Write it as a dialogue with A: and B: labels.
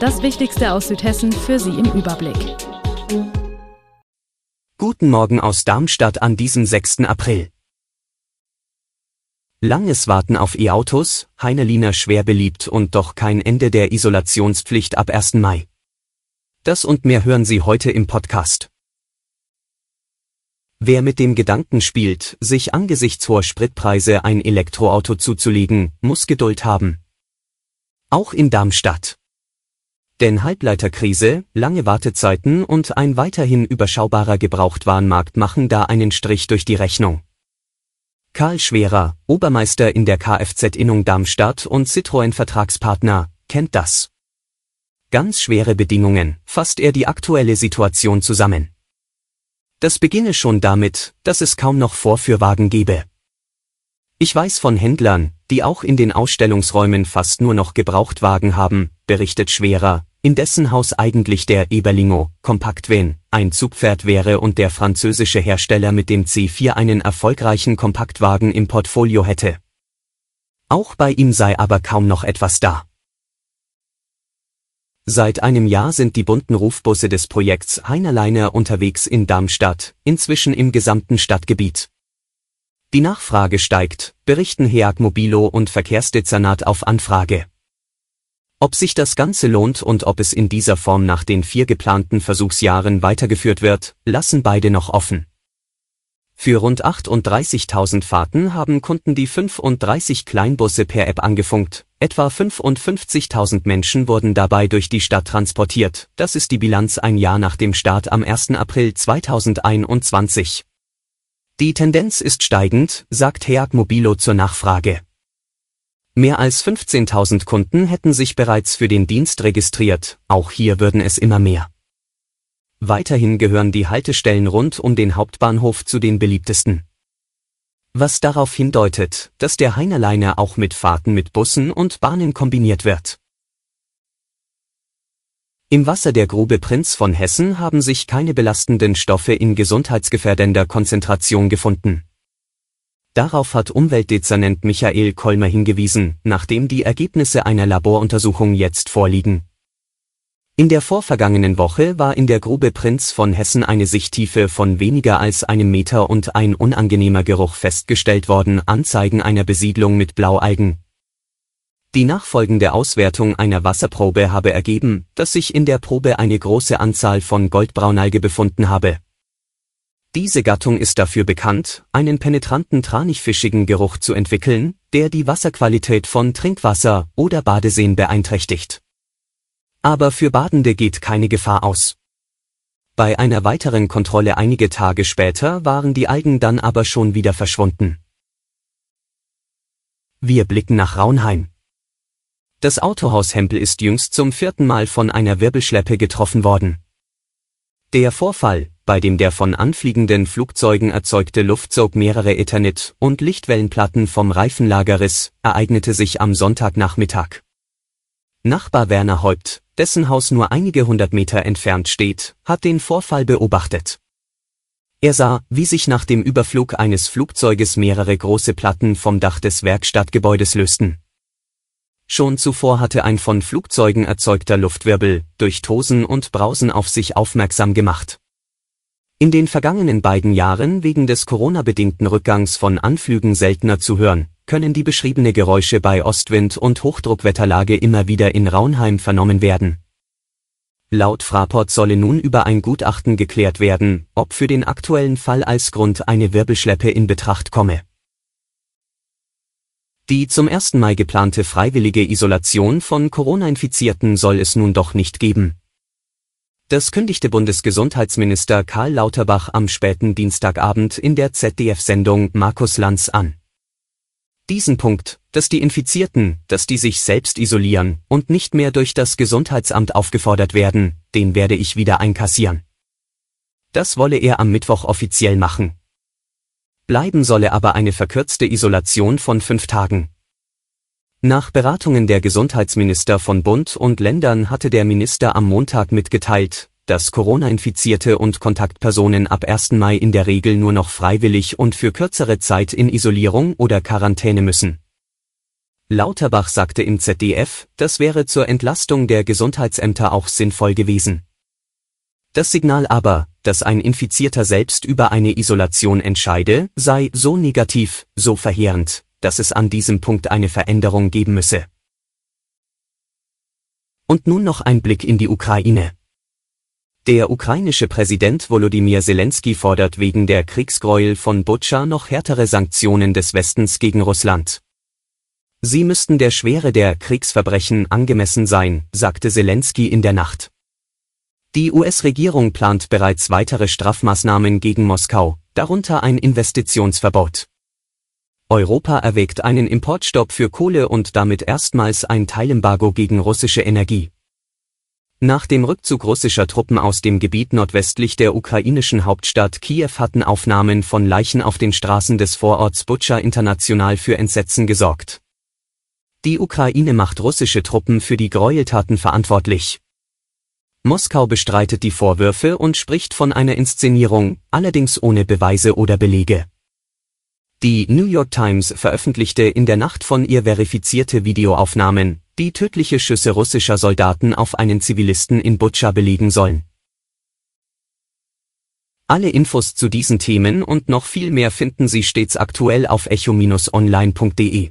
A: Das Wichtigste aus Südhessen für Sie im Überblick.
B: Guten Morgen aus Darmstadt an diesem 6. April. Langes Warten auf E-Autos, Heineliner schwer beliebt und doch kein Ende der Isolationspflicht ab 1. Mai. Das und mehr hören Sie heute im Podcast. Wer mit dem Gedanken spielt, sich angesichts hoher Spritpreise ein Elektroauto zuzulegen, muss Geduld haben. Auch in Darmstadt. Denn Halbleiterkrise, lange Wartezeiten und ein weiterhin überschaubarer Gebrauchtwarenmarkt machen da einen Strich durch die Rechnung. Karl Schwerer, Obermeister in der Kfz-Innung Darmstadt und Citroën-Vertragspartner, kennt das. Ganz schwere Bedingungen, fasst er die aktuelle Situation zusammen. Das beginne schon damit, dass es kaum noch Vorführwagen gebe. Ich weiß von Händlern, die auch in den Ausstellungsräumen fast nur noch Gebrauchtwagen haben, berichtet Schwerer, in dessen Haus eigentlich der Eberlingo Kompaktvan ein Zugpferd wäre und der französische Hersteller mit dem C4 einen erfolgreichen Kompaktwagen im Portfolio hätte. Auch bei ihm sei aber kaum noch etwas da. Seit einem Jahr sind die bunten Rufbusse des Projekts Heinerleiner unterwegs in Darmstadt, inzwischen im gesamten Stadtgebiet. Die Nachfrage steigt, berichten Heag Mobilo und Verkehrsdezernat auf Anfrage. Ob sich das Ganze lohnt und ob es in dieser Form nach den vier geplanten Versuchsjahren weitergeführt wird, lassen beide noch offen. Für rund 38.000 Fahrten haben Kunden die 35 Kleinbusse per App angefunkt. Etwa 55.000 Menschen wurden dabei durch die Stadt transportiert. Das ist die Bilanz ein Jahr nach dem Start am 1. April 2021. Die Tendenz ist steigend, sagt Heag Mobilo zur Nachfrage. Mehr als 15.000 Kunden hätten sich bereits für den Dienst registriert, auch hier würden es immer mehr. Weiterhin gehören die Haltestellen rund um den Hauptbahnhof zu den beliebtesten. Was darauf hindeutet, dass der Heinerleiner auch mit Fahrten mit Bussen und Bahnen kombiniert wird. Im Wasser der Grube Prinz von Hessen haben sich keine belastenden Stoffe in gesundheitsgefährdender Konzentration gefunden. Darauf hat Umweltdezernent Michael Kolmer hingewiesen, nachdem die Ergebnisse einer Laboruntersuchung jetzt vorliegen. In der vorvergangenen Woche war in der Grube Prinz von Hessen eine Sichttiefe von weniger als einem Meter und ein unangenehmer Geruch festgestellt worden, Anzeigen einer Besiedlung mit Blaualgen. Die nachfolgende Auswertung einer Wasserprobe habe ergeben, dass sich in der Probe eine große Anzahl von Goldbraunalge befunden habe. Diese Gattung ist dafür bekannt, einen penetranten tranichfischigen Geruch zu entwickeln, der die Wasserqualität von Trinkwasser oder Badeseen beeinträchtigt. Aber für Badende geht keine Gefahr aus. Bei einer weiteren Kontrolle einige Tage später waren die Algen dann aber schon wieder verschwunden. Wir blicken nach Raunheim. Das Autohaus Hempel ist jüngst zum vierten Mal von einer Wirbelschleppe getroffen worden. Der Vorfall, bei dem der von anfliegenden Flugzeugen erzeugte Luftzug mehrere Ethernet- und Lichtwellenplatten vom Reifenlager riss, ereignete sich am Sonntagnachmittag. Nachbar Werner Häupt, dessen Haus nur einige hundert Meter entfernt steht, hat den Vorfall beobachtet. Er sah, wie sich nach dem Überflug eines Flugzeuges mehrere große Platten vom Dach des Werkstattgebäudes lösten. Schon zuvor hatte ein von Flugzeugen erzeugter Luftwirbel durch Tosen und Brausen auf sich aufmerksam gemacht. In den vergangenen beiden Jahren wegen des Corona-bedingten Rückgangs von Anflügen seltener zu hören, können die beschriebene Geräusche bei Ostwind und Hochdruckwetterlage immer wieder in Raunheim vernommen werden. Laut Fraport solle nun über ein Gutachten geklärt werden, ob für den aktuellen Fall als Grund eine Wirbelschleppe in Betracht komme. Die zum 1. Mai geplante freiwillige Isolation von Corona-Infizierten soll es nun doch nicht geben. Das kündigte Bundesgesundheitsminister Karl Lauterbach am späten Dienstagabend in der ZDF-Sendung Markus Lanz an. Diesen Punkt, dass die Infizierten, dass die sich selbst isolieren und nicht mehr durch das Gesundheitsamt aufgefordert werden, den werde ich wieder einkassieren. Das wolle er am Mittwoch offiziell machen. Bleiben solle aber eine verkürzte Isolation von fünf Tagen. Nach Beratungen der Gesundheitsminister von Bund und Ländern hatte der Minister am Montag mitgeteilt, dass Corona-Infizierte und Kontaktpersonen ab 1. Mai in der Regel nur noch freiwillig und für kürzere Zeit in Isolierung oder Quarantäne müssen. Lauterbach sagte im ZDF, das wäre zur Entlastung der Gesundheitsämter auch sinnvoll gewesen. Das Signal aber, dass ein Infizierter selbst über eine Isolation entscheide, sei so negativ, so verheerend, dass es an diesem Punkt eine Veränderung geben müsse. Und nun noch ein Blick in die Ukraine. Der ukrainische Präsident Volodymyr Zelensky fordert wegen der Kriegsgräuel von Butscha noch härtere Sanktionen des Westens gegen Russland. Sie müssten der Schwere der Kriegsverbrechen angemessen sein, sagte Zelensky in der Nacht. Die US-Regierung plant bereits weitere Strafmaßnahmen gegen Moskau, darunter ein Investitionsverbot. Europa erwägt einen Importstopp für Kohle und damit erstmals ein Teilembargo gegen russische Energie. Nach dem Rückzug russischer Truppen aus dem Gebiet nordwestlich der ukrainischen Hauptstadt Kiew hatten Aufnahmen von Leichen auf den Straßen des Vororts Butscha international für Entsetzen gesorgt. Die Ukraine macht russische Truppen für die Gräueltaten verantwortlich. Moskau bestreitet die Vorwürfe und spricht von einer Inszenierung, allerdings ohne Beweise oder Belege. Die New York Times veröffentlichte in der Nacht von ihr verifizierte Videoaufnahmen, die tödliche Schüsse russischer Soldaten auf einen Zivilisten in Butscha belegen sollen. Alle Infos zu diesen Themen und noch viel mehr finden Sie stets aktuell auf echo-online.de.